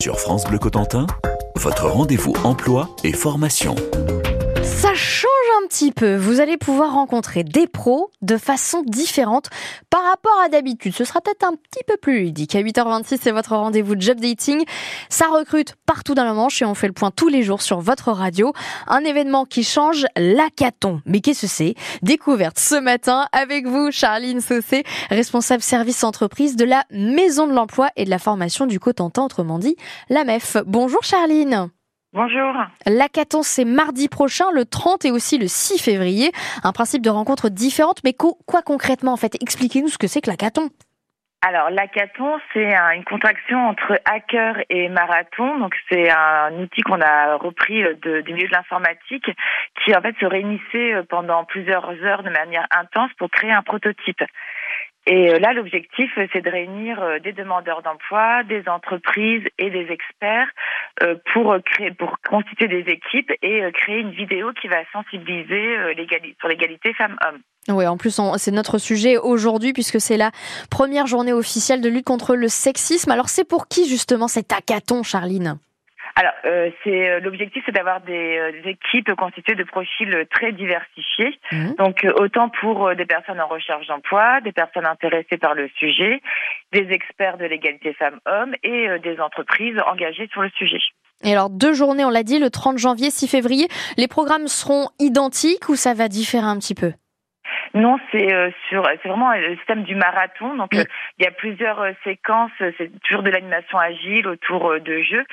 Sur France Bleu Cotentin, votre rendez-vous emploi et formation. Ça change un petit peu. Vous allez pouvoir rencontrer des pros de façon différente par rapport à d'habitude. Ce sera peut-être un petit peu plus ludique. À 8h26, c'est votre rendez-vous de job dating. Ça recrute partout dans la Manche et on fait le point tous les jours sur votre radio. Un événement qui change l'hackathon. Mais qu'est-ce que c'est? Découverte ce matin avec vous, Charline Saucé, responsable service entreprise de la Maison de l'Emploi et de la Formation du Cotentin, autrement dit la MEF. Bonjour Charline. Bonjour. L'hackathon, c'est mardi prochain, le 30 et aussi le 6 février. Un principe de rencontre différente, mais quoi concrètement en fait? Expliquez-nous ce que c'est que l'hackathon. Alors, l'hackathon, c'est une contraction entre hacker et marathon. Donc, c'est un outil qu'on a repris de, du milieu de l'informatique qui, en fait, se réunissait pendant plusieurs heures de manière intense pour créer un prototype. Et euh, là, l'objectif, euh, c'est de réunir euh, des demandeurs d'emploi, des entreprises et des experts pour créer, pour constituer des équipes et créer une vidéo qui va sensibiliser sur l'égalité femmes-hommes. Oui, en plus, c'est notre sujet aujourd'hui puisque c'est la première journée officielle de lutte contre le sexisme. Alors, c'est pour qui justement cet hackathon, Charline? Alors, euh, c'est euh, l'objectif, c'est d'avoir des, euh, des, équipes constituées de profils très diversifiés. Mmh. Donc, autant pour des personnes en recherche d'emploi, des personnes intéressées par le sujet, des experts de l'égalité femmes-hommes et des entreprises engagées sur le sujet. Et alors, deux journées, on l'a dit, le 30 janvier, 6 février. Les programmes seront identiques ou ça va différer un petit peu? Non, c'est euh, sur, c'est vraiment le système du marathon. Donc, euh, il y a plusieurs euh, séquences. C'est toujours de l'animation agile autour de jeux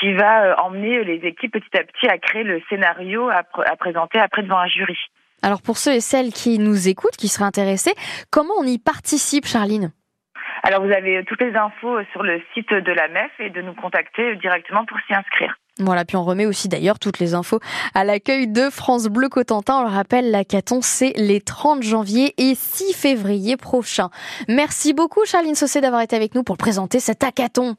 qui va emmener les équipes petit à petit à créer le scénario à, à présenter après devant un jury. Alors, pour ceux et celles qui nous écoutent, qui seraient intéressés, comment on y participe, Charline? Alors vous avez toutes les infos sur le site de la MEF et de nous contacter directement pour s'y inscrire. Voilà, puis on remet aussi d'ailleurs toutes les infos à l'accueil de France Bleu Cotentin. On le rappelle, la Caton, c'est les 30 janvier et 6 février prochains. Merci beaucoup Charline Saucé d'avoir été avec nous pour présenter cet hackathon.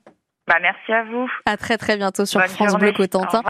Bah, merci à vous. À très très bientôt sur France Bleu Cotentin.